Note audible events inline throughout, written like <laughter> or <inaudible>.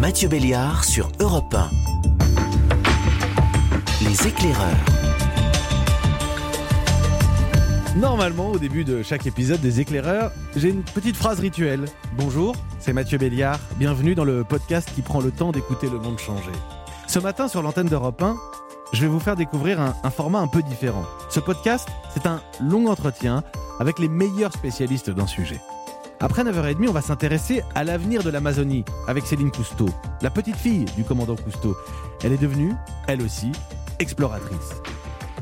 Mathieu Béliard sur Europe 1. Les éclaireurs. Normalement, au début de chaque épisode des éclaireurs, j'ai une petite phrase rituelle. Bonjour, c'est Mathieu Béliard. Bienvenue dans le podcast qui prend le temps d'écouter le monde changer. Ce matin, sur l'antenne d'Europe 1, je vais vous faire découvrir un, un format un peu différent. Ce podcast, c'est un long entretien avec les meilleurs spécialistes d'un sujet. Après 9h30, on va s'intéresser à l'avenir de l'Amazonie avec Céline Cousteau, la petite fille du commandant Cousteau. Elle est devenue, elle aussi, exploratrice.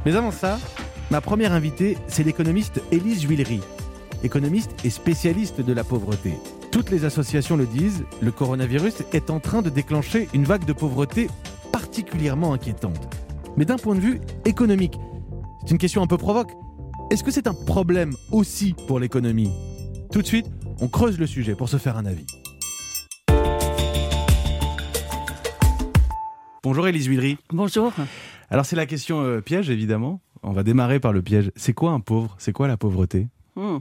Mais avant ça, ma première invitée, c'est l'économiste Élise Juillery, économiste et spécialiste de la pauvreté. Toutes les associations le disent, le coronavirus est en train de déclencher une vague de pauvreté particulièrement inquiétante. Mais d'un point de vue économique, c'est une question un peu provoque. Est-ce que c'est un problème aussi pour l'économie? Tout de suite, on creuse le sujet pour se faire un avis. Bonjour Élise Huillery. Bonjour. Alors c'est la question euh, piège évidemment. On va démarrer par le piège. C'est quoi un pauvre? C'est quoi la pauvreté? Hmm.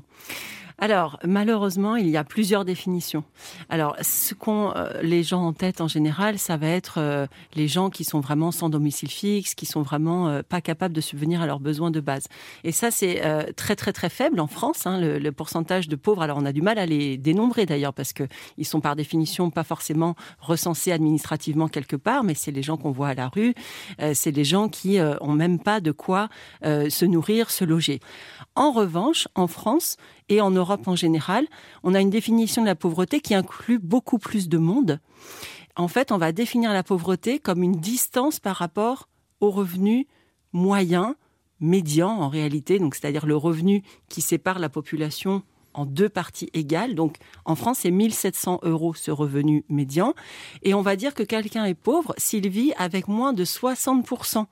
Alors, malheureusement, il y a plusieurs définitions. Alors, ce qu'ont euh, les gens en tête en général, ça va être euh, les gens qui sont vraiment sans domicile fixe, qui sont vraiment euh, pas capables de subvenir à leurs besoins de base. Et ça, c'est très très très faible en France. hein, le, le pourcentage de pauvres. Alors, on a du mal à les dénombrer d'ailleurs parce que ils sont par définition pas forcément recensés administrativement quelque part, mais c'est les gens qu'on voit à la rue. C'est les gens qui ont même pas de quoi se nourrir, se loger. En revanche, en France et en Europe en général, on a une définition de la pauvreté qui inclut beaucoup plus de monde. En fait, on va définir la pauvreté comme une distance par rapport au revenu moyen, médian en réalité, donc c'est-à-dire le revenu qui sépare la population en deux parties égales. Donc en France, c'est 1700 euros ce revenu médian. Et on va dire que quelqu'un est pauvre s'il vit avec moins de 60%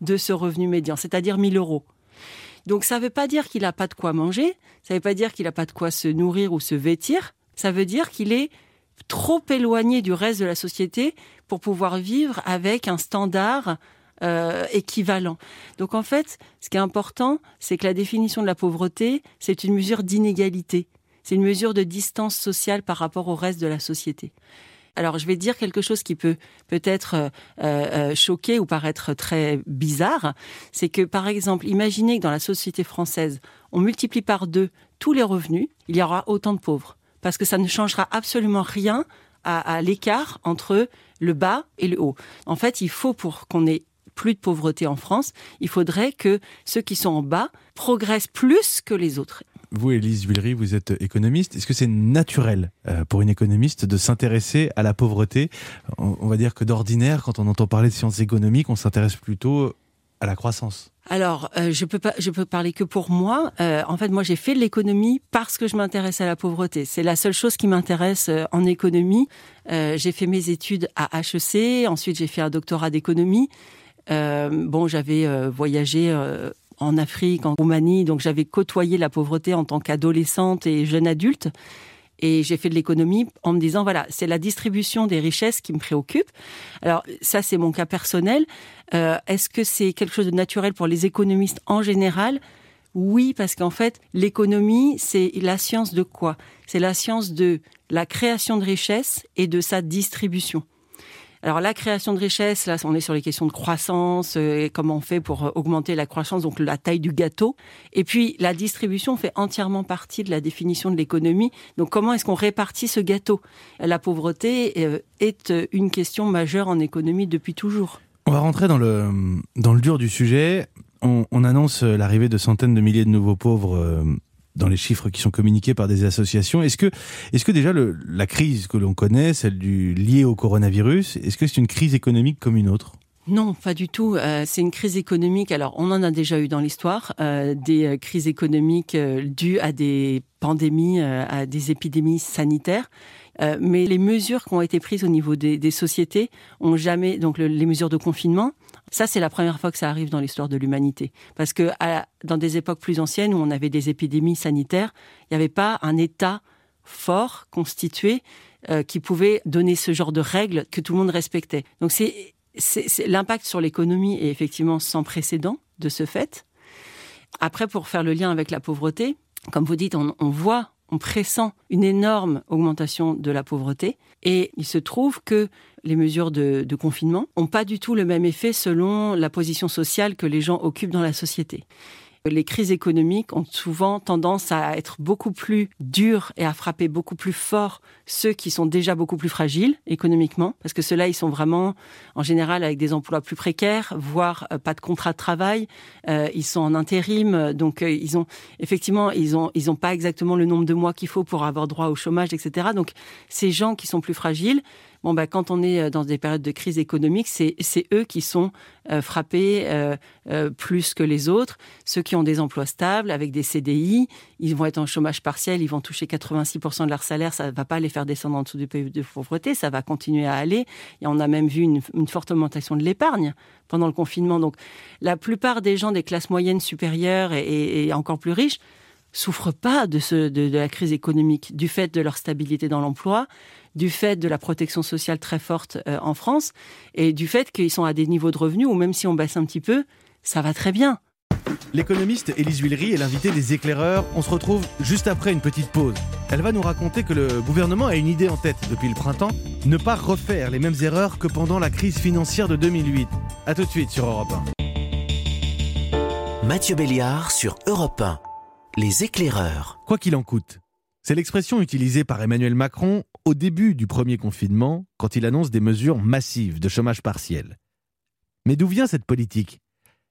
de ce revenu médian, c'est-à-dire 1000 euros. Donc ça ne veut pas dire qu'il n'a pas de quoi manger, ça ne veut pas dire qu'il n'a pas de quoi se nourrir ou se vêtir, ça veut dire qu'il est trop éloigné du reste de la société pour pouvoir vivre avec un standard euh, équivalent. Donc en fait, ce qui est important, c'est que la définition de la pauvreté, c'est une mesure d'inégalité, c'est une mesure de distance sociale par rapport au reste de la société. Alors, je vais dire quelque chose qui peut peut-être euh, euh, choquer ou paraître très bizarre. C'est que, par exemple, imaginez que dans la société française, on multiplie par deux tous les revenus, il y aura autant de pauvres. Parce que ça ne changera absolument rien à, à l'écart entre le bas et le haut. En fait, il faut, pour qu'on ait plus de pauvreté en France, il faudrait que ceux qui sont en bas progressent plus que les autres. Vous, Élise Huillery, vous êtes économiste. Est-ce que c'est naturel euh, pour une économiste de s'intéresser à la pauvreté? On, va dire que d'ordinaire, quand on entend parler de sciences économiques, on s'intéresse plutôt à la croissance. Alors, euh, je peux pas, je peux parler que pour moi. Euh, en fait, moi, j'ai fait de l'économie parce que je m'intéresse à la pauvreté. C'est la seule chose qui m'intéresse euh, en économie. J'ai fait mes études à HEC. Ensuite, j'ai fait un doctorat d'économie. Euh, bon, j'avais euh, voyagé euh, en Afrique, en Roumanie, donc j'avais côtoyé la pauvreté en tant qu'adolescente et jeune adulte. Et j'ai fait de l'économie en me disant, voilà, c'est la distribution des richesses qui me préoccupe. Alors, ça, c'est mon cas personnel. Est-ce que c'est quelque chose de naturel pour les économistes en général? Oui, parce qu'en fait, l'économie, c'est la science de quoi? C'est la science de la création de richesses et de sa distribution. Alors la création de richesse, là, on est sur les questions de croissance, euh, et comment on fait pour euh, augmenter la croissance, donc la taille du gâteau. Et puis la distribution fait entièrement partie de la définition de l'économie. Donc comment est-ce qu'on répartit ce gâteau? La pauvreté euh, est une question majeure en économie depuis toujours. On va rentrer dans le, dans le dur du sujet. On, on annonce l'arrivée de centaines de milliers de nouveaux pauvres dans les chiffres qui sont communiqués par des associations. Est-ce que, est-ce que déjà la crise que l'on connaît, celle du, liée au coronavirus, est-ce que c'est une crise économique comme une autre? Non, pas du tout. Euh, c'est une crise économique. Alors, on en a déjà eu dans l'histoire euh, des euh, crises économiques dues à des pandémies, à des épidémies sanitaires. Mais les mesures qui ont été prises au niveau des, sociétés ont jamais, donc le- les mesures de confinement, ça c'est la première fois que ça arrive dans l'histoire de l'humanité. Parce que dans des époques plus anciennes où on avait des épidémies sanitaires, il n'y avait pas un État fort, constitué, euh, qui pouvait donner ce genre de règles que tout le monde respectait. Donc c'est l'impact sur l'économie est effectivement sans précédent de ce fait. Après, pour faire le lien avec la pauvreté, comme vous dites, on voit, on pressent une énorme augmentation de la pauvreté. Et il se trouve que les mesures de, confinement n'ont pas du tout le même effet selon la position sociale que les gens occupent dans la société. Les crises économiques ont souvent tendance à être beaucoup plus dures et à frapper beaucoup plus fort ceux qui sont déjà beaucoup plus fragiles économiquement, parce que ceux-là, ils sont vraiment, en général, avec des emplois plus précaires, voire euh, pas de contrat de travail. Euh, ils sont en intérim, donc euh, ils ont effectivement, ils ont, ils ont pas exactement le nombre de mois qu'il faut pour avoir droit au chômage, etc. Donc ces gens qui sont plus fragiles, bon bah quand on est euh, dans des périodes de crise économique, c'est eux qui sont euh, frappés euh, plus que les autres. Ceux qui ont des emplois stables avec des CDI, ils vont être en chômage partiel, ils vont toucher 86% de leur salaire, ça va pas les faire descendre en dessous du pays de pauvreté, ça va continuer à aller. Et on a même vu une, forte augmentation de l'épargne pendant le confinement. Donc la plupart des gens des classes moyennes supérieures et, encore plus riches souffrent pas de la crise économique du fait de leur stabilité dans l'emploi, du fait de la protection sociale très forte euh, en France et du fait qu'ils sont à des niveaux de revenus où même si on baisse un petit peu, ça va très bien. L'économiste Élise Huillery est l'invitée des éclaireurs. On se retrouve juste après une petite pause. Elle va nous raconter que le gouvernement a une idée en tête depuis le printemps, ne pas refaire les mêmes erreurs que pendant la crise financière de 2008. A tout de suite sur Europe 1. Mathieu Béliard sur Europe 1. Les éclaireurs. Quoi qu'il en coûte. C'est l'expression utilisée par Emmanuel Macron au début du premier confinement, quand il annonce des mesures massives de chômage partiel. Mais d'où vient cette politique?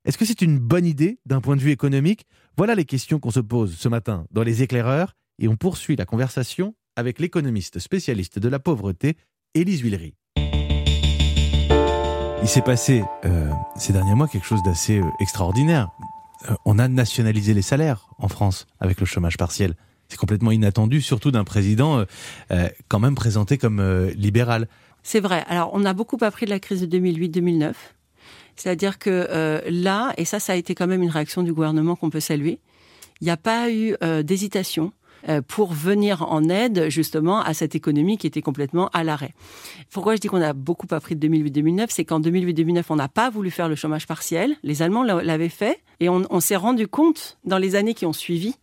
Est-ce que c'est une bonne idée d'un point de vue économique? Voilà les questions qu'on se pose ce matin dans Les éclaireurs, et on poursuit la conversation avec l'économiste spécialiste de la pauvreté, Élise Huillery. Il s'est passé euh, ces derniers mois quelque chose d'assez euh, extraordinaire. Euh, on a nationalisé les salaires en France avec le chômage partiel. C'est complètement inattendu, surtout d'un président euh, euh, quand même présenté comme euh, libéral. C'est vrai. Alors, on a beaucoup appris de la crise de 2008-2009. C'est-à-dire que là, et ça, ça a été quand même une réaction du gouvernement qu'on peut saluer, il n'y a pas eu d'hésitation pour venir en aide justement à cette économie qui était complètement à l'arrêt. Pourquoi je dis qu'on a beaucoup appris de 2008-2009 C'est qu'en 2008-2009, on n'a pas voulu faire le chômage partiel. Les Allemands l'avaient fait et on s'est rendu compte dans les années qui ont suivi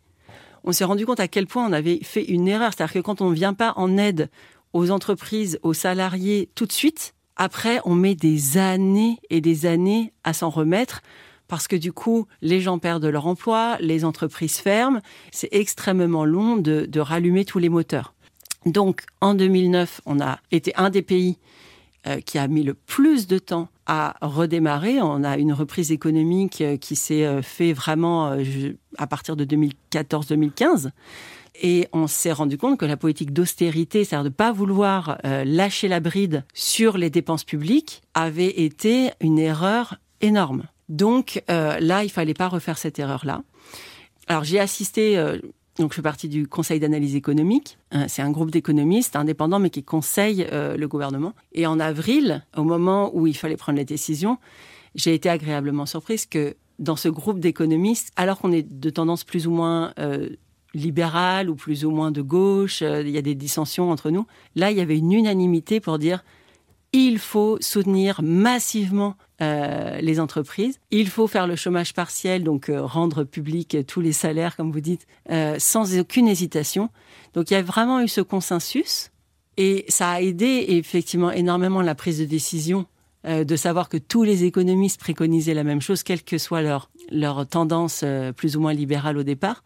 on s'est rendu compte à quel point on avait fait une erreur. C'est-à-dire que quand on ne vient pas en aide aux entreprises, aux salariés tout de suite, après, on met des années et des années à s'en remettre parce que du coup, les gens perdent leur emploi, les entreprises ferment. C'est extrêmement long de, de, rallumer tous les moteurs. Donc, en 2009, on a été un des pays euh, qui a mis le plus de temps à redémarrer. On a une reprise économique euh, qui s'est euh, fait vraiment à partir de 2014-2015. Et on s'est rendu compte que la politique d'austérité, c'est-à-dire de ne pas vouloir euh, lâcher la bride sur les dépenses publiques, avait été une erreur énorme. Donc euh, là, il fallait pas refaire cette erreur-là. Alors j'ai assisté, euh, donc je fais partie du Conseil d'analyse économique. c'est un groupe d'économistes indépendants, mais qui conseille le gouvernement. Et en avril, au moment où il fallait prendre les décisions, j'ai été agréablement surprise que dans ce groupe d'économistes, alors qu'on est de tendance plus ou moins euh, libérale ou plus ou moins de gauche, euh, il y a des dissensions entre nous, là, il y avait une unanimité pour dire il faut soutenir massivement euh, les entreprises. Il faut faire le chômage partiel, donc euh, rendre public tous les salaires, comme vous dites, euh, sans aucune hésitation. Donc il y a vraiment eu ce consensus et ça a aidé effectivement énormément la prise de décision euh, de savoir que tous les économistes préconisaient la même chose, quelle que soit leur, leur tendance euh, plus ou moins libérale au départ,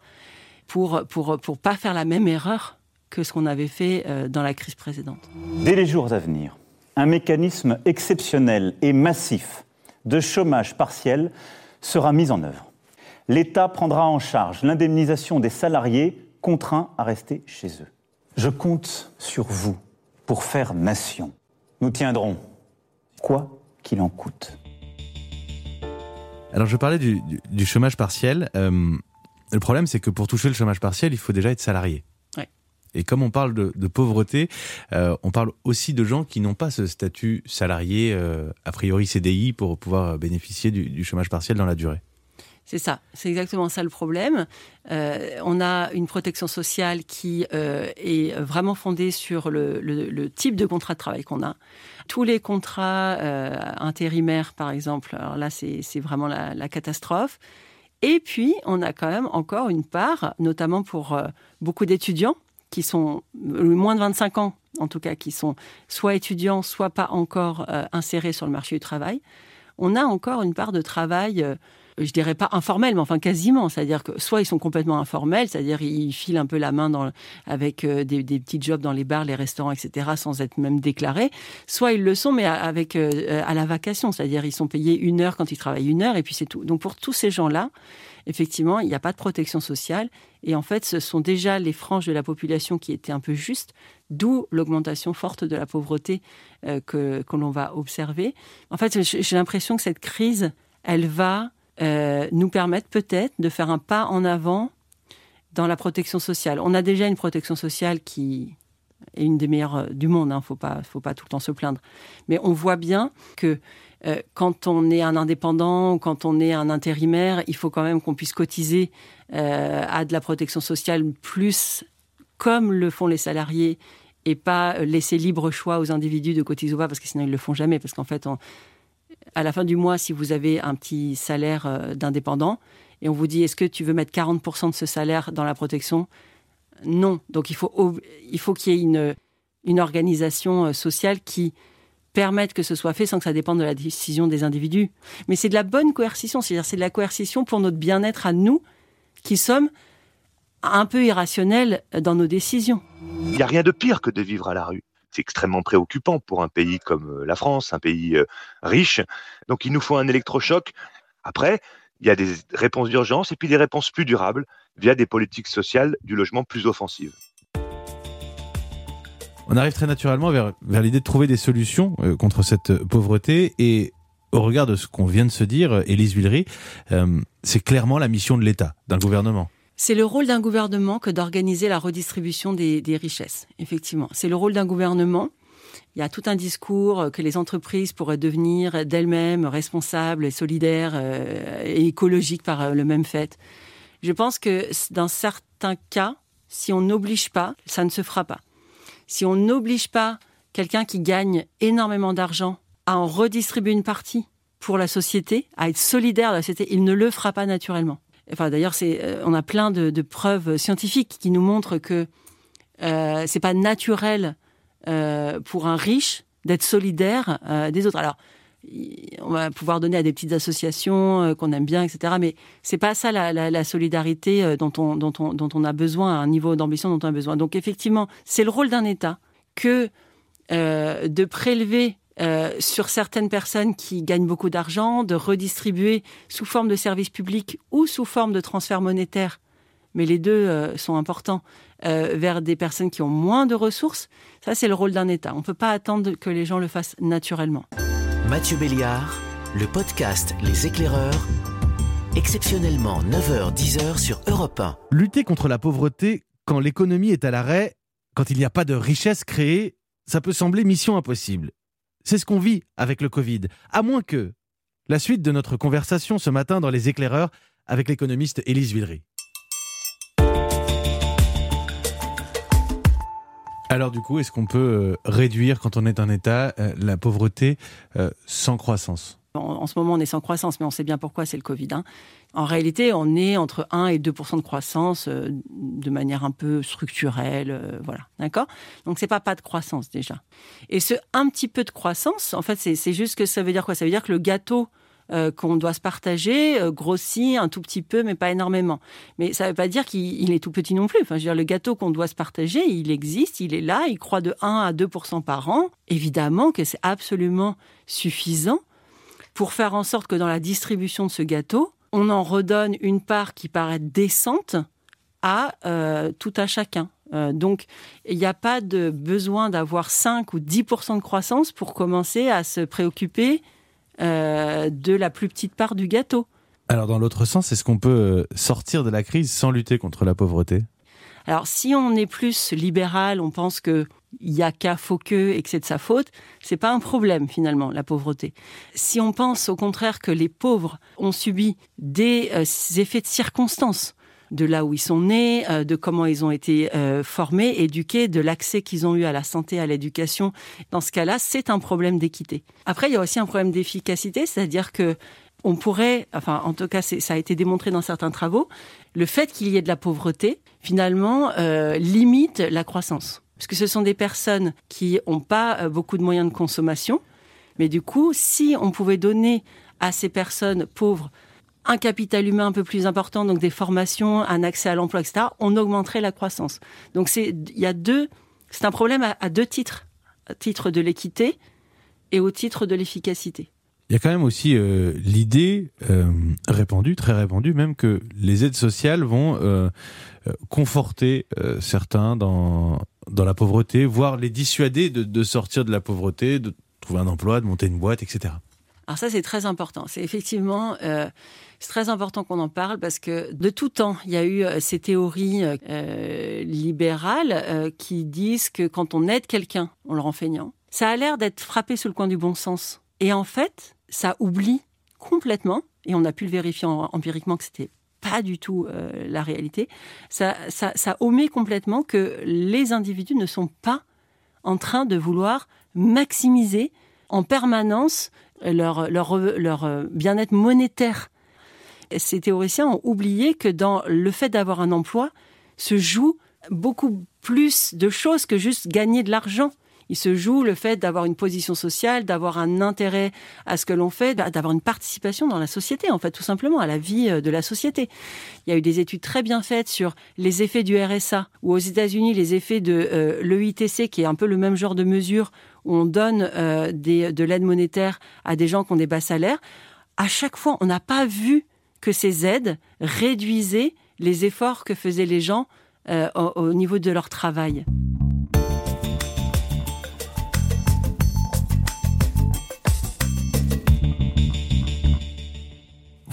pour pour pour pas faire la même erreur que ce qu'on avait fait euh, dans la crise précédente. Dès les jours à venir, un mécanisme exceptionnel et massif de chômage partiel sera mis en œuvre. L'État prendra en charge l'indemnisation des salariés contraints à rester chez eux. Je compte sur vous pour faire nation. Nous tiendrons quoi qu'il en coûte. Alors je parlais du, chômage partiel. Euh, le problème, c'est que pour toucher le chômage partiel, il faut déjà être salarié. Et comme on parle de, pauvreté, euh, on parle aussi de gens qui n'ont pas ce statut salarié, euh, a priori CDI, pour pouvoir bénéficier du, chômage partiel dans la durée. C'est ça, c'est exactement ça le problème. Euh, on a une protection sociale qui est vraiment fondée sur le, type de contrat de travail qu'on a. Tous les contrats intérimaires, par exemple, alors là c'est vraiment la, catastrophe. Et puis, on a quand même encore une part, notamment pour beaucoup d'étudiants qui sont euh, moins de 25 ans, en tout cas, qui sont soit étudiants, soit pas encore euh, insérés sur le marché du travail. On a encore une part de travail je dirais pas informel, mais enfin quasiment. C'est-à-dire que soit ils sont complètement informels, c'est-à-dire ils filent un peu la main avec euh, des, petits jobs dans les bars, les restaurants, etc., sans être même déclarés. Soit ils le sont, mais avec euh, à la vacation, c'est-à-dire ils sont payés une heure quand ils travaillent une heure, et puis c'est tout. Donc pour tous ces gens-là, effectivement, il n'y a pas de protection sociale. Et en fait, ce sont déjà les franges de la population qui étaient un peu justes, d'où l'augmentation forte de la pauvreté euh, que, que l'on va observer. En fait, j'ai l'impression que cette crise, elle va euh, nous permettent peut-être de faire un pas en avant dans la protection sociale. On a déjà une protection sociale qui est une des meilleures euh, du monde, il hein, ne faut pas, tout le temps se plaindre. Mais on voit bien que euh, quand on est un indépendant ou quand on est un intérimaire, il faut quand même qu'on puisse cotiser à de la protection sociale plus comme le font les salariés et pas laisser libre choix aux individus de cotiser ou pas, parce que sinon ils le font jamais, parce qu'en fait, à la fin du mois, si vous avez un petit salaire euh, d'indépendant, et on vous dit est-ce que tu veux mettre 40% de ce salaire dans la protection? Non. Donc il faut, il faut qu'il y ait une, une organisation euh, sociale qui permette que ce soit fait sans que ça dépende de la décision des individus. Mais c'est de la bonne coercition, c'est-à-dire c'est de la coercition pour notre bien-être à nous, qui sommes un peu irrationnels dans nos décisions. Il n'y a rien de pire que de vivre à la rue extrêmement préoccupant pour un pays comme euh, la France, un pays euh, riche. Donc il nous faut un électrochoc. Après, il y a des réponses d'urgence et puis des réponses plus durables via des politiques sociales du logement plus offensives. On arrive très naturellement vers, l'idée de trouver des solutions euh, contre cette pauvreté et au regard de ce qu'on vient de se dire, Élise Villery, c'est clairement la mission de l'État, d'un gouvernement. C'est le rôle d'un gouvernement que d'organiser la redistribution des, richesses, effectivement. C'est le rôle d'un gouvernement. Il y a tout un discours que les entreprises pourraient devenir d'elles-mêmes responsables et solidaires euh, et écologiques par euh, le même fait. Je pense que dans certains cas, si on n'oblige pas, ça ne se fera pas. Si on n'oblige pas quelqu'un qui gagne énormément d'argent à en redistribuer une partie pour la société, à être solidaire de la société, il ne le fera pas naturellement. Enfin, d'ailleurs, c'est, euh, on a plein de, preuves scientifiques qui nous montrent que euh, c'est pas naturel euh, pour un riche d'être solidaire euh, des autres. Alors, on va pouvoir donner à des petites associations qu'on aime bien, etc. Mais c'est pas ça la, solidarité dont on, dont, on, dont on a besoin, un niveau d'ambition dont on a besoin. Donc effectivement, c'est le rôle d'un État que de prélever euh, sur certaines personnes qui gagnent beaucoup d'argent, de redistribuer sous forme de services publics ou sous forme de transferts monétaires, mais les deux euh, sont importants, euh, vers des personnes qui ont moins de ressources. Ça, c'est le rôle d'un État. On ne peut pas attendre que les gens le fassent naturellement. Mathieu Béliard, le podcast Les éclaireurs, exceptionnellement 9h-10h sur Europe 1. Lutter contre la pauvreté quand l'économie est à l'arrêt, quand il n'y a pas de richesse créée, ça peut sembler mission impossible. C'est ce qu'on vit avec le Covid. À moins que. La suite de notre conversation ce matin dans Les éclaireurs avec l'économiste Élise Villery. Alors du coup, est-ce qu'on peut euh, réduire, quand on est un État, euh, la pauvreté euh, sans croissance? En, ce moment, on est sans croissance, mais on sait bien pourquoi, c'est le Covid. Hein. En réalité, on est entre 1 et 2% de croissance euh, de manière un peu structurelle, euh, voilà, d'accord? Donc c'est pas pas de croissance déjà. Et ce un petit peu de croissance, en fait, c'est juste que ça veut dire quoi? Ça veut dire que le gâteau euh, qu'on doit se partager grossit un tout petit peu, mais pas énormément. Mais ça ne veut pas dire qu'il est tout petit non plus. Enfin, je veux dire, le gâteau qu'on doit se partager, il existe, il est là, il croît de 1 à 2% par an. Évidemment que c'est absolument suffisant pour faire en sorte que dans la distribution de ce gâteau, on en redonne une part qui paraît décente à euh, tout à chacun. Euh, donc, il n'y a pas de besoin d'avoir 5 ou 10% de croissance pour commencer à se préoccuper euh, de la plus petite part du gâteau. Alors, dans l'autre sens, est-ce qu'on peut sortir de la crise sans lutter contre la pauvreté? Alors, si on est plus libéral, on pense que il y a qu'à faut que et que c'est de sa faute, c'est pas un problème finalement la pauvreté. Si on pense au contraire que les pauvres ont subi des euh, effets de circonstances, de là où ils sont nés, euh, de comment ils ont été euh, formés, éduqués, de l'accès qu'ils ont eu à la santé, à l'éducation. Dans ce cas-là, c'est un problème d'équité. Après, il y a aussi un problème d'efficacité, c'est-à-dire que on pourrait, enfin en tout cas ça a été démontré dans certains travaux, le fait qu'il y ait de la pauvreté, finalement, limite la croissance. Parce que ce sont des personnes qui n'ont pas euh, beaucoup de moyens de consommation, mais du coup, si on pouvait donner à ces personnes pauvres un capital humain un peu plus important, donc des formations, un accès à l'emploi, etc., on augmenterait la croissance. Donc c'est, il y a deux, c'est un problème à, deux titres, au titre de l'équité et au titre de l'efficacité. Il y a quand même aussi euh, l'idée euh, répandue, très répandue même, que les aides sociales vont conforter certains dans, dans la pauvreté, voire les dissuader de, sortir de la pauvreté, de trouver un emploi, de monter une boîte, etc. Alors ça, c'est très important. C'est effectivement, euh, très important qu'on en parle parce que de tout temps, il y a eu euh, ces théories euh, libérales qui disent que quand on aide quelqu'un, on le rend feignant. Ça a l'air d'être frappé sous le coin du bon sens. Et en fait, ça oublie complètement, et on a pu le vérifier empiriquement que c'était pas du tout la réalité, ça, omet complètement que les individus ne sont pas en train de vouloir maximiser en permanence leur, leur, leur euh, bien-être monétaire. Ces théoriciens ont oublié que dans le fait d'avoir un emploi se joue beaucoup plus de choses que juste gagner de l'argent. Il se joue le fait d'avoir une position sociale, d'avoir un intérêt à ce que l'on fait, d'avoir une participation dans la société, en fait, tout simplement, à la vie euh, de la société. Il y a eu des études très bien faites sur les effets du RSA, ou aux États-Unis, les effets de euh, l'EITC, qui est un peu le même genre de mesure, où on donne euh, de l'aide monétaire à des gens qui ont des bas salaires. À chaque fois, on n'a pas vu que ces aides réduisaient les efforts que faisaient les gens au niveau de leur travail.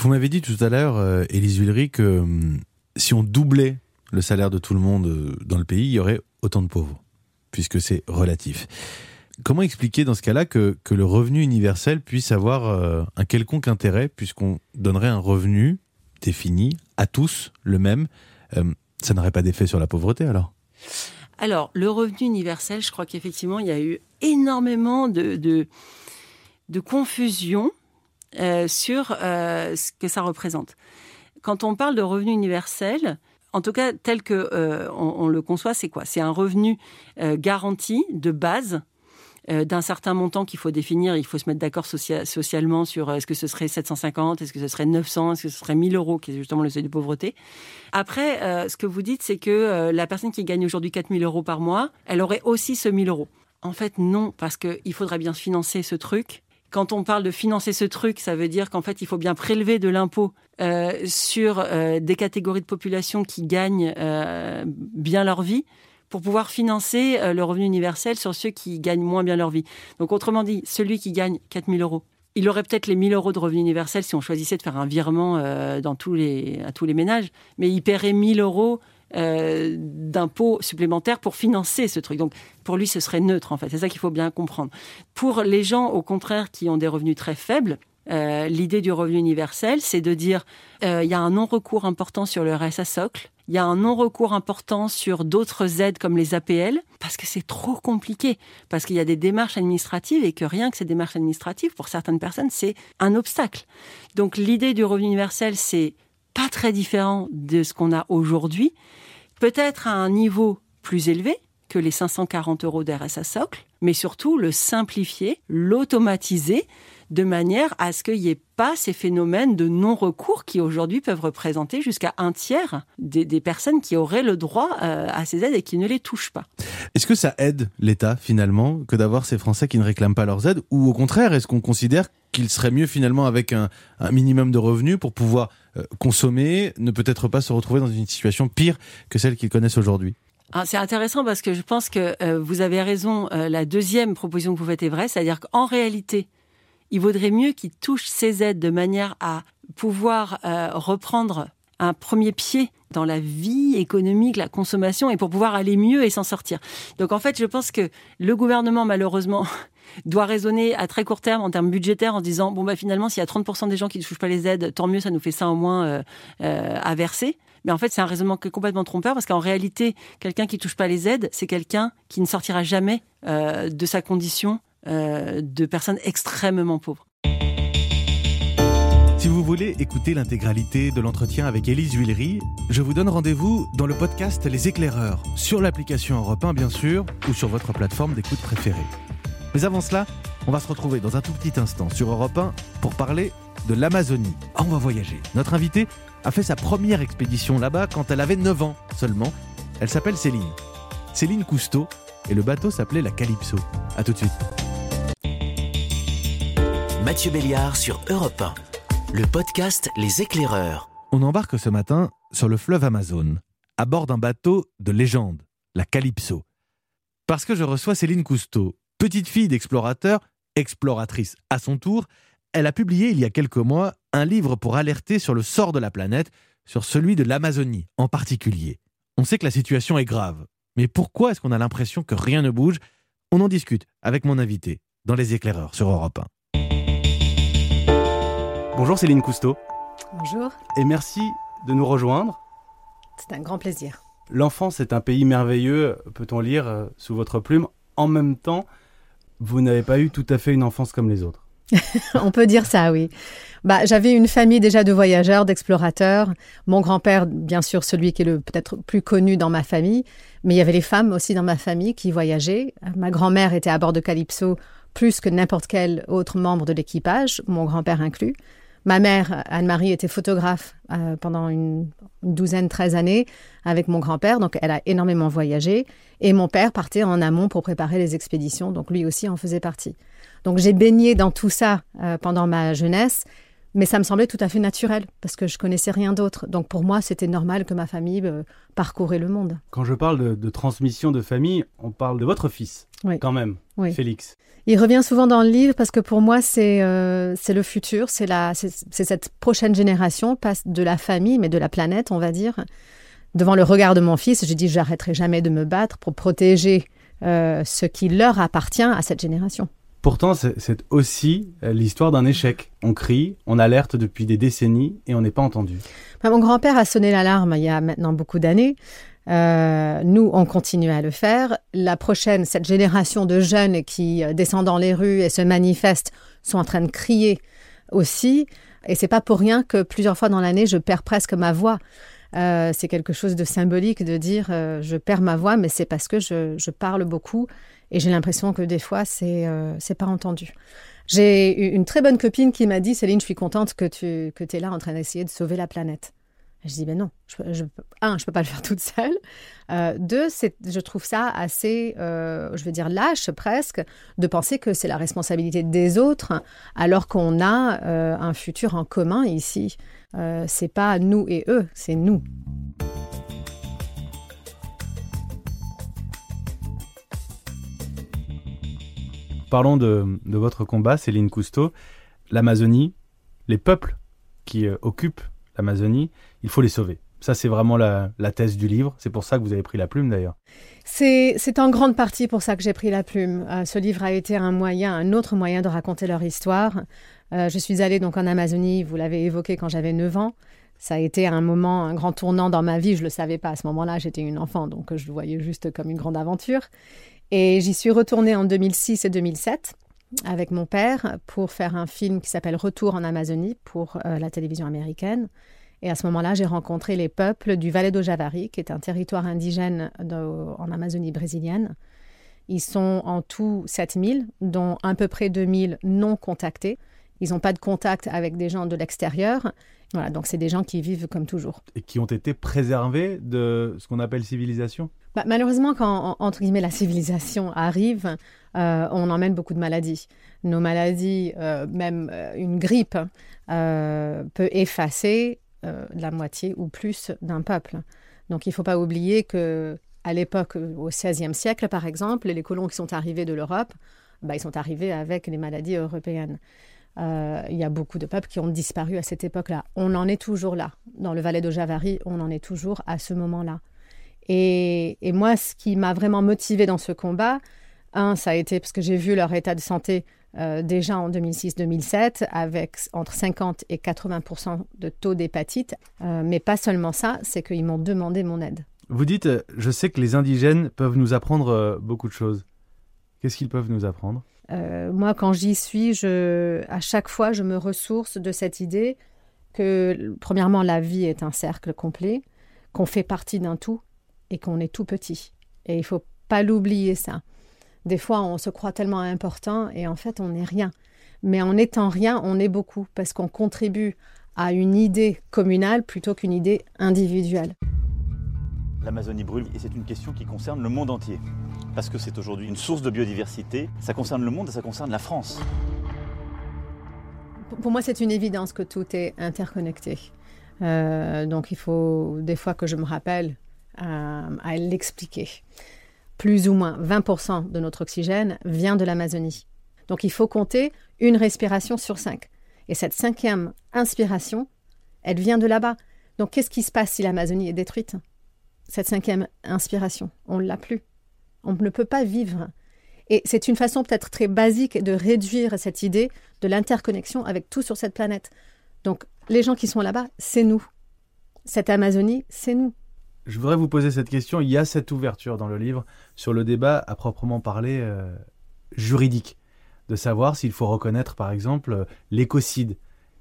Vous m'avez dit tout à l'heure, euh, Élise que hum, si on doublait le salaire de tout le monde euh, dans le pays, il y aurait autant de pauvres, puisque c'est relatif. Comment expliquer dans ce cas-là que, que, le revenu universel puisse avoir euh, un quelconque intérêt, puisqu'on donnerait un revenu défini à tous, le même Ça n'aurait pas d'effet sur la pauvreté alors? Alors, le revenu universel, je crois qu'effectivement, il y a eu énormément de, de confusion euh, sur euh, ce que ça représente. Quand on parle de revenu universel, en tout cas tel que euh, on, le conçoit, c'est quoi? C'est un revenu garanti de base d'un certain montant qu'il faut définir. Il faut se mettre d'accord socialement sur est-ce que ce serait 750, est-ce que ce serait 900, est-ce que ce serait 1000 euros, qui est justement le seuil de pauvreté. Après, ce que vous dites, c'est que la personne qui gagne aujourd'hui 4000 euros par mois, elle aurait aussi ce 1000 euros. En fait, non, parce qu'il faudrait bien financer ce truc quand on parle de financer ce truc, ça veut dire qu'en fait, il faut bien prélever de l'impôt euh, sur euh, des catégories de population qui gagnent euh, bien leur vie pour pouvoir financer le revenu universel sur ceux qui gagnent moins bien leur vie. Donc, autrement dit, celui qui gagne 4 000 euros, il aurait peut-être les 1000 euros de revenu universel si on choisissait de faire un virement dans tous les, à tous les ménages, mais il paierait 1000 euros euh, d'impôts supplémentaires pour financer ce truc. Donc pour lui, ce serait neutre en fait. C'est ça qu'il faut bien comprendre. Pour les gens, au contraire, qui ont des revenus très faibles, euh, l'idée du revenu universel, c'est de dire euh, il y a un non-recours important sur le RSA socle, il y a un non-recours important sur d'autres aides comme les APL, parce que c'est trop compliqué, parce qu'il y a des démarches administratives et que rien que ces démarches administratives, pour certaines personnes, c'est un obstacle. Donc l'idée du revenu universel, c'est pas très différent de ce qu'on a aujourd'hui, peut-être à un niveau plus élevé que les 540 euros d'RSA socle, mais surtout le simplifier, l'automatiser de manière à ce qu'il n'y ait pas ces phénomènes de non-recours qui aujourd'hui peuvent représenter jusqu'à un tiers des, personnes qui auraient le droit euh, à ces aides et qui ne les touchent pas. Est-ce que ça aide l'État finalement que d'avoir ces Français qui ne réclament pas leurs aides? Ou au contraire est-ce qu'on considère qu'il serait mieux finalement avec un, minimum de revenus pour pouvoir consommer, ne peut-être pas se retrouver dans une situation pire que celle qu'ils connaissent aujourd'hui ah, c'est intéressant parce que je pense que euh, vous avez raison. la deuxième proposition que vous faites est vraie, c'est-à-dire qu'en réalité, il vaudrait mieux qu'ils touchent ces aides de manière à pouvoir euh, reprendre un premier pied dans la vie économique, la consommation, et pour pouvoir aller mieux et s'en sortir. Donc en fait, je pense que le gouvernement, malheureusement, <laughs> doit raisonner à très court terme en termes budgétaires en disant, bon, bah, finalement, s'il y a 30% des gens qui ne touchent pas les aides, tant mieux, ça nous fait ça au moins euh, euh, à verser. Mais en fait, c'est un raisonnement complètement trompeur parce qu'en réalité, quelqu'un qui touche pas les aides, c'est quelqu'un qui ne sortira jamais de sa condition euh, de personnes extrêmement pauvres. Si vous voulez écouter l'intégralité de l'entretien avec Élise Huillery, je vous donne rendez-vous dans le podcast Les Éclaireurs, sur l'application Europe 1 bien sûr, ou sur votre plateforme d'écoute préférée. Mais avant cela, on va se retrouver dans un tout petit instant sur Europe 1 pour parler de l'Amazonie. On va voyager. Notre invitée a fait sa première expédition là-bas quand elle avait 9 ans seulement. Elle s'appelle Céline. Céline Cousteau et le bateau s'appelait la Calypso. A tout de suite. Mathieu Béliard sur Europe 1, le podcast Les Éclaireurs. On embarque ce matin sur le fleuve Amazon, à bord d'un bateau de légende, la Calypso. Parce que je reçois Céline Cousteau, petite fille d'explorateur, exploratrice à son tour, elle a publié il y a quelques mois un livre pour alerter sur le sort de la planète, sur celui de l'Amazonie en particulier. On sait que la situation est grave, mais pourquoi est-ce qu'on a l'impression que rien ne bouge? On en discute avec mon invité dans Les Éclaireurs sur Europe 1. Bonjour Céline Cousteau. Bonjour. Et merci de nous rejoindre. C'est un grand plaisir. L'enfance est un pays merveilleux, peut-on lire euh, sous votre plume. En même temps, vous n'avez pas eu tout à fait une enfance comme les autres. <laughs> On peut dire ça, oui. Bah, j'avais une famille déjà de voyageurs, d'explorateurs. Mon grand-père, bien sûr, celui qui est le peut-être plus connu dans ma famille, mais il y avait les femmes aussi dans ma famille qui voyageaient. Ma grand-mère était à bord de Calypso plus que n'importe quel autre membre de l'équipage, mon grand-père inclus. Ma mère, Anne-Marie, était photographe euh, pendant une, douzaine, treize années avec mon grand-père, donc elle a énormément voyagé. Et mon père partait en amont pour préparer les expéditions, donc lui aussi en faisait partie. Donc j'ai baigné dans tout ça euh, pendant ma jeunesse, mais ça me semblait tout à fait naturel parce que je connaissais rien d'autre. Donc pour moi, c'était normal que ma famille euh, parcourait le monde. Quand je parle de, transmission de famille, on parle de votre fils, quand même, Félix. Il revient souvent dans le livre parce que pour moi, c'est euh, le futur, c'est cette prochaine génération, pas de la famille, mais de la planète, on va dire. Devant le regard de mon fils, j'ai dit j'arrêterai jamais de me battre pour protéger euh, ce qui leur appartient à cette génération. Pourtant, c'est aussi euh, l'histoire d'un échec. On crie, on alerte depuis des décennies et on n'est pas entendu. Mon grand-père a sonné l'alarme il y a maintenant beaucoup d'années. Euh, nous, on continue à le faire. La prochaine, cette génération de jeunes qui euh, descendent dans les rues et se manifestent, sont en train de crier aussi. Et c'est pas pour rien que plusieurs fois dans l'année, je perds presque ma voix. c'est quelque chose de symbolique de dire je perds ma voix, mais c'est parce que je parle beaucoup et j'ai l'impression que des fois, c'est euh, pas entendu. J'ai une très bonne copine qui m'a dit Céline, je suis contente que tu que es là en train d'essayer de sauver la planète. Je dis, ben non, je, je, un, je peux pas le faire toute seule. Euh, deux, je trouve ça assez, euh, je veux dire, lâche presque, de penser que c'est la responsabilité des autres, alors qu'on a euh, un futur en commun ici. Euh, c'est pas nous et eux, c'est nous. Parlons de, votre combat, Céline Cousteau. L'Amazonie, les peuples qui euh, occupent l'Amazonie, il faut les sauver. Ça, c'est vraiment la, thèse du livre. C'est pour ça que vous avez pris la plume, d'ailleurs. C'est en grande partie pour ça que j'ai pris la plume. Euh, ce livre a été un moyen, un autre moyen de raconter leur histoire. Euh, je suis allée donc en Amazonie, vous l'avez évoqué quand j'avais 9 ans. Ça a été un moment, un grand tournant dans ma vie. Je ne le savais pas à ce moment-là, j'étais une enfant, donc je le voyais juste comme une grande aventure. Et j'y suis retournée en 2006 et 2007 avec mon père pour faire un film qui s'appelle Retour en Amazonie pour euh, la télévision américaine. Et à ce moment-là, j'ai rencontré les peuples du Vale do Javari, qui est un territoire indigène en Amazonie brésilienne. Ils sont en tout 7000, dont à peu près 2000 non contactés. Ils n'ont pas de contact avec des gens de l'extérieur. Voilà, donc c'est des gens qui vivent comme toujours. Et qui ont été préservés de ce qu'on appelle civilisation? Bah, malheureusement, quand entre guillemets la civilisation arrive, euh, on emmène beaucoup de maladies. Nos maladies, euh, même euh, une grippe, peut effacer la moitié ou plus d'un peuple. Donc il ne faut pas oublier que à l'époque, au XVIe siècle par exemple, les colons qui sont arrivés de l'Europe, bah, ils sont arrivés avec les maladies européennes. Il y a beaucoup de peuples qui ont disparu à cette époque-là. On en est toujours là. Dans le Valais de Javari, on en est toujours à ce moment-là. Et, moi, ce qui m'a vraiment motivée dans ce combat, un, ça a été parce que j'ai vu leur état de santé euh, déjà en 2006-2007 avec entre 50 et 80% de taux d'hépatite. Euh, mais pas seulement ça, c'est qu'ils m'ont demandé mon aide. Vous dites, euh, je sais que les indigènes peuvent nous apprendre beaucoup de choses. Qu'est-ce qu'ils peuvent nous apprendre? Euh, Moi, quand j'y suis, je, à chaque fois, je me ressource de cette idée que, premièrement, la vie est un cercle complet, qu'on fait partie d'un tout et qu'on est tout petit. Et il faut pas l'oublier, ça. Des fois, on se croit tellement important et en fait, on n'est rien. Mais en étant rien, on est beaucoup parce qu'on contribue à une idée communale plutôt qu'une idée individuelle. L'Amazonie brûle et c'est une question qui concerne le monde entier. Parce que c'est aujourd'hui une source de biodiversité. Ça concerne le monde et ça concerne la France. Pour moi, c'est une évidence que tout est interconnecté. Euh, donc il faut des fois que je me rappelle euh, à l'expliquer. Plus ou moins 20% de notre oxygène vient de l'Amazonie. Donc il faut compter une respiration sur cinq. Et cette cinquième inspiration, elle vient de là-bas. Donc qu'est-ce qui se passe si l'Amazonie est détruite? Cette cinquième inspiration, on ne l'a plus. On ne peut pas vivre. Et c'est une façon peut-être très basique de réduire cette idée de l'interconnexion avec tout sur cette planète. Donc les gens qui sont là-bas, c'est nous. Cette Amazonie, c'est nous. Je voudrais vous poser cette question. Il y a cette ouverture dans le livre sur le débat à proprement parler euh, juridique, de savoir s'il faut reconnaître par exemple l'écocide,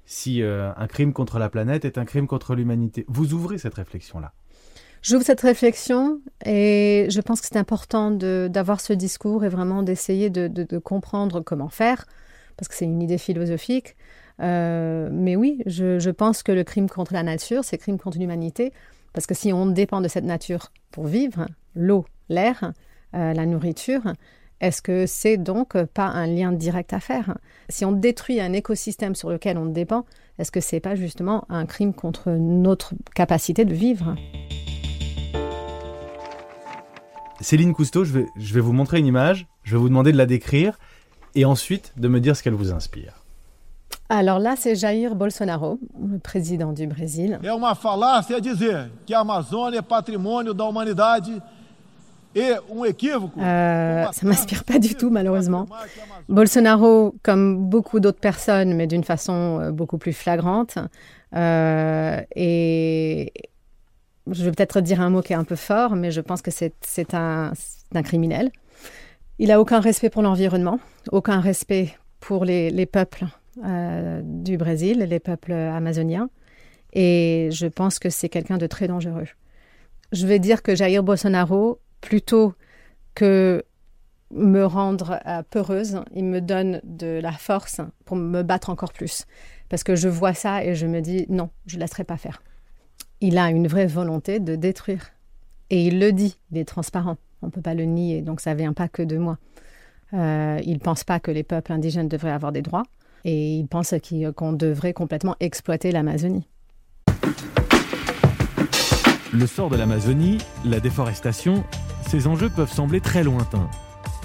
si euh, un crime contre la planète est un crime contre l'humanité. Vous ouvrez cette réflexion-là. J'ouvre cette réflexion et je pense que c'est important d'avoir ce discours et vraiment d'essayer de, comprendre comment faire, parce que c'est une idée philosophique. Euh, mais oui, je, pense que le crime contre la nature, c'est crime contre l'humanité, parce que si on dépend de cette nature pour vivre, l'eau, l'air, euh, la nourriture, est-ce que c'est donc pas un lien direct à faire? Si on détruit un écosystème sur lequel on dépend, est-ce que c'est pas justement un crime contre notre capacité de vivre? Céline Cousteau, je vais, je vais vous montrer une image, je vais vous demander de la décrire et ensuite de me dire ce qu'elle vous inspire. Alors là, c'est Jair Bolsonaro, le président du Brésil. É uma falácia dizer que a Amazônia é patrimônio da humanidade et um équivoque. Euh, ça m'inspire pas du tout, malheureusement. Bolsonaro, comme beaucoup d'autres personnes, mais d'une façon euh, beaucoup plus flagrante, euh, et je vais peut-être dire un mot qui est un peu fort, mais je pense que c'est un, criminel. Il a aucun respect pour l'environnement, aucun respect pour les, les peuples euh, du Brésil, les peuples amazoniens. Et je pense que c'est quelqu'un de très dangereux. Je vais dire que Jair Bolsonaro, plutôt que me rendre euh, peureuse, il me donne de la force pour me battre encore plus. Parce que je vois ça et je me dis non, je ne laisserai pas faire. Il a une vraie volonté de détruire. Et il le dit, il est transparent. On ne peut pas le nier, donc ça ne vient pas que de moi. Euh, il ne pense pas que les peuples indigènes devraient avoir des droits et il pense qu'on devrait complètement exploiter l'Amazonie. Le sort de l'Amazonie, la déforestation, ces enjeux peuvent sembler très lointains.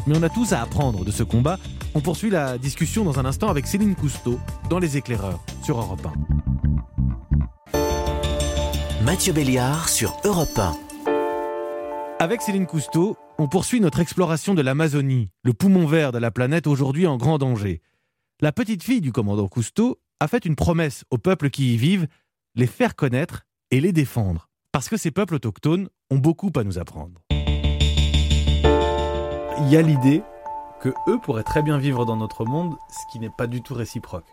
Mais on a tous à apprendre de ce combat. On poursuit la discussion dans un instant avec Céline Cousteau dans Les Éclaireurs sur Europe 1. Mathieu Béliard sur Europe 1. Avec Céline Cousteau, on poursuit notre exploration de l'Amazonie, le poumon vert de la planète aujourd'hui en grand danger la petite fille du commandant Cousteau a fait une promesse aux peuples qui y vivent, les faire connaître et les défendre. Parce que ces peuples autochtones ont beaucoup à nous apprendre. Il y a l'idée que eux pourraient très bien vivre dans notre monde, ce qui n'est pas du tout réciproque.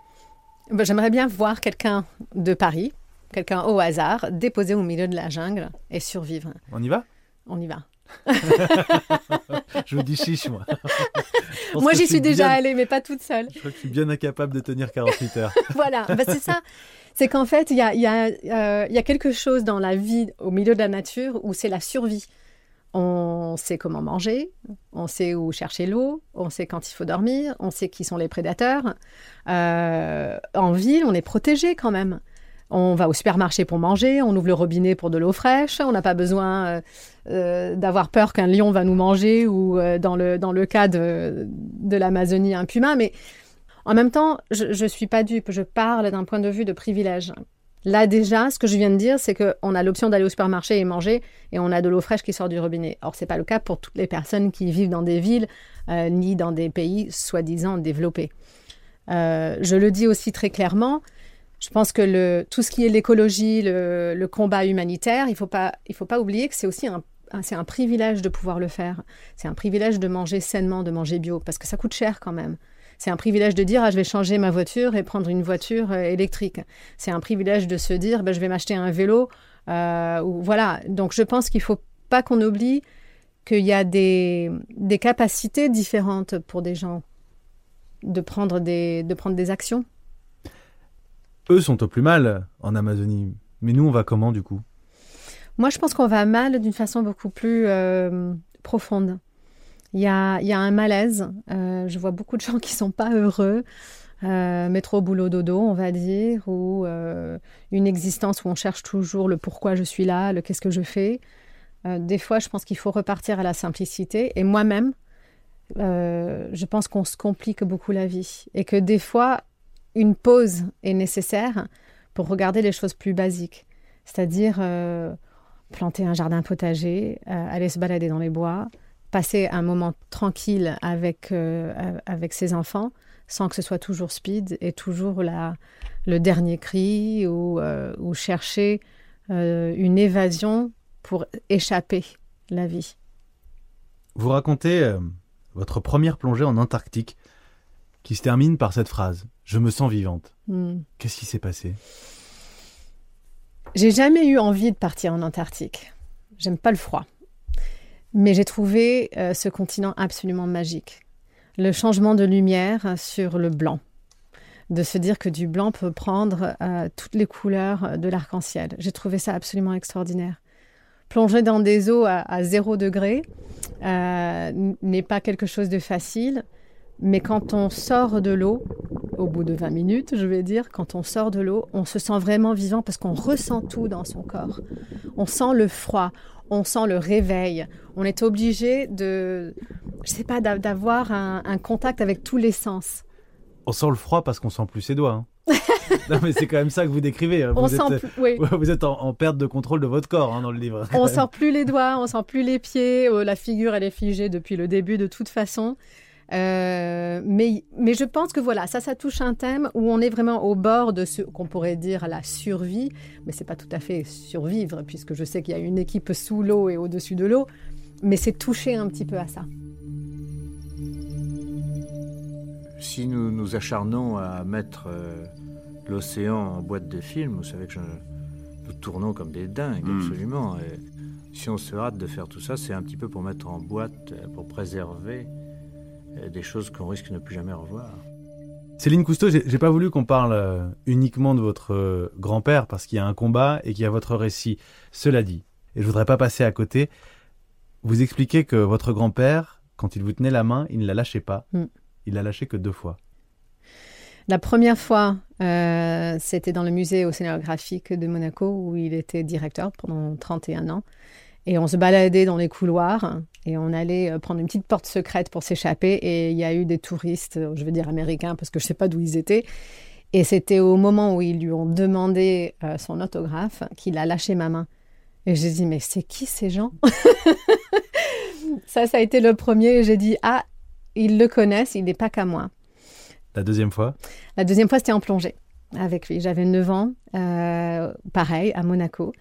Ben, j'aimerais bien voir quelqu'un de Paris, quelqu'un au hasard, déposé au milieu de la jungle et survivre. On y va? On y va. <laughs> je vous dis chiche, moi. moi, j'y suis déjà allée, mais pas toute seule. Je crois que je suis bien incapable de tenir 48 heures. <laughs> voilà, bah, c'est ça. C'est qu'en fait, il y a, y, a, euh, y a quelque chose dans la vie au milieu de la nature où c'est la survie. On sait comment manger, on sait où chercher l'eau, on sait quand il faut dormir, on sait qui sont les prédateurs. Euh, en ville, on est protégé quand même. On va au supermarché pour manger, on ouvre le robinet pour de l'eau fraîche, on n'a pas besoin euh, euh, d'avoir peur qu'un lion va nous manger ou euh, dans, le, cas de, de l'Amazonie, un puma. Mais en même temps, je ne suis pas dupe, je parle d'un point de vue de privilège. Là déjà, ce que je viens de dire, c'est qu'on a l'option d'aller au supermarché et manger et on a de l'eau fraîche qui sort du robinet. Or, ce n'est pas le cas pour toutes les personnes qui vivent dans des villes ni dans des pays soi-disant développés. je le dis aussi très clairement, je pense que le, tout ce qui est l'écologie, le, combat humanitaire, il ne faut, pas, faut pas oublier que c'est aussi un, c'est un privilège de pouvoir le faire. C'est un privilège de manger sainement, de manger bio, parce que ça coûte cher quand même. C'est un privilège de dire ah, je vais changer ma voiture et prendre une voiture euh, électrique. C'est un privilège de se dire ben, je vais m'acheter un vélo. Euh, ou, voilà. Donc je pense qu'il ne faut pas qu'on oublie qu'il y a des, des capacités différentes pour des gens de prendre des, de prendre des actions. Eux sont au plus mal en Amazonie. Mais nous, on va comment du coup? Moi, je pense qu'on va mal d'une façon beaucoup plus euh, profonde. Il y, a, y a, un malaise. Euh, je vois beaucoup de gens qui sont pas heureux. Euh, métro, boulot, dodo, on va dire, ou euh, une existence où on cherche toujours le pourquoi je suis là, le qu'est-ce que je fais. des fois, je pense qu'il faut repartir à la simplicité. Et moi-même, je pense qu'on se complique beaucoup la vie. Et que des fois, une pause est nécessaire pour regarder les choses plus basiques. C'est-à-dire planter un jardin potager, aller se balader dans les bois, passer un moment tranquille avec, euh, avec ses enfants sans que ce soit toujours speed et toujours la, le dernier cri ou, euh, ou chercher euh, une évasion pour échapper la vie. Vous racontez votre première plongée en Antarctique qui se termine par cette phrase Je me sens vivante. Hmm. Qu'est-ce qui s'est passé? J'ai jamais eu envie de partir en Antarctique. J'aime pas le froid. Mais j'ai trouvé euh, ce continent absolument magique. Le changement de lumière sur le blanc. De se dire que du blanc peut prendre euh, toutes les couleurs de l'arc-en-ciel. J'ai trouvé ça absolument extraordinaire. Plonger dans des eaux à, zéro degré euh, n'est pas quelque chose de facile. Mais quand on sort de l'eau, au bout de 20 minutes, je vais dire, quand on sort de l'eau, on se sent vraiment vivant parce qu'on ressent tout dans son corps. On sent le froid, on sent le réveil. On est obligé de, je sais pas, d'avoir un, contact avec tous les sens. On sent le froid parce qu'on sent plus ses doigts. Hein. <laughs> non, mais c'est quand même ça que vous décrivez. Hein. Vous, on êtes, sent oui. <laughs> vous êtes en, perte de contrôle de votre corps hein, dans le livre. <laughs> On sent plus les doigts, on sent plus les pieds. Oh, la figure, elle est figée depuis le début de toute façon. Euh, mais, mais je pense que voilà, ça, ça touche un thème où on est vraiment au bord de ce qu'on pourrait dire la survie, mais c'est pas tout à fait survivre, puisque je sais qu'il y a une équipe sous l'eau et au-dessus de l'eau, mais c'est toucher un petit peu à ça. Si nous nous acharnons à mettre euh, l'océan en boîte de film, vous savez que nous tournons comme des dingues, hmm. absolument. Et si on se hâte de faire tout ça, c'est un petit peu pour mettre en boîte, euh, pour préserver des choses qu'on risque de ne plus jamais revoir. Céline Cousteau, j'ai pas voulu qu'on parle euh, uniquement de votre euh, grand-père parce qu'il y a un combat et qu'il y a votre récit. Cela dit, et je voudrais pas passer à côté, vous expliquez que votre grand-père, quand il vous tenait la main, il ne la lâchait pas. Mm. Il l'a lâché que deux fois. La première fois, euh, c'était dans le musée océanographique de Monaco où il était directeur pendant 31 ans. Et on se baladait dans les couloirs et on allait euh, prendre une petite porte secrète pour s'échapper. Et il y a eu des touristes, euh, je veux dire américains, parce que je ne sais pas d'où ils étaient. Et c'était au moment où ils lui ont demandé euh, son autographe qu'il a lâché ma main. Et j'ai dit, mais c'est qui ces gens? <laughs> Ça, ça a été le premier. J'ai dit, ah, ils le connaissent, il n'est pas qu'à moi. La deuxième fois? La deuxième fois, c'était en plongée avec lui. J'avais 9 ans, pareil, à Monaco.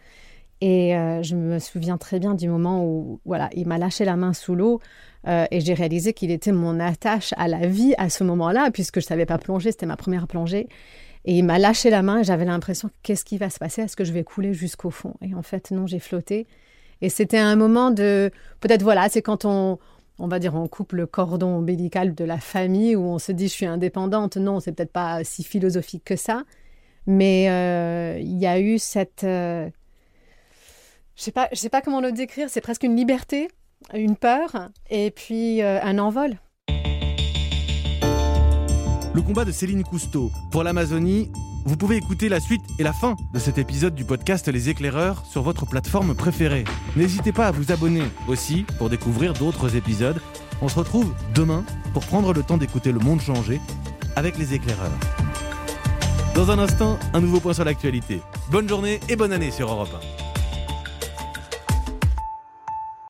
Et euh, je me souviens très bien du moment où voilà, il m'a lâché la main sous l'eau euh, et j'ai réalisé qu'il était mon attache à la vie à ce moment-là, puisque je ne savais pas plonger, c'était ma première plongée. Et il m'a lâché la main et j'avais l'impression qu'est-ce qui va se passer? Est-ce que je vais couler jusqu'au fond? Et en fait, non, j'ai flotté. Et c'était un moment de. Peut-être, voilà, c'est quand on, on va dire, on coupe le cordon ombilical de la famille où on se dit je suis indépendante. Non, c'est peut-être pas si philosophique que ça. Mais euh, il y a eu cette je sais pas, je sais pas comment le décrire. C'est presque une liberté, une peur, et puis euh, un envol. Le combat de Céline Cousteau pour l'Amazonie. Vous pouvez écouter la suite et la fin de cet épisode du podcast Les Éclaireurs sur votre plateforme préférée. N'hésitez pas à vous abonner aussi pour découvrir d'autres épisodes. On se retrouve demain pour prendre le temps d'écouter le monde changer avec les éclaireurs. Dans un instant, un nouveau point sur l'actualité. Bonne journée et bonne année sur Europe 1.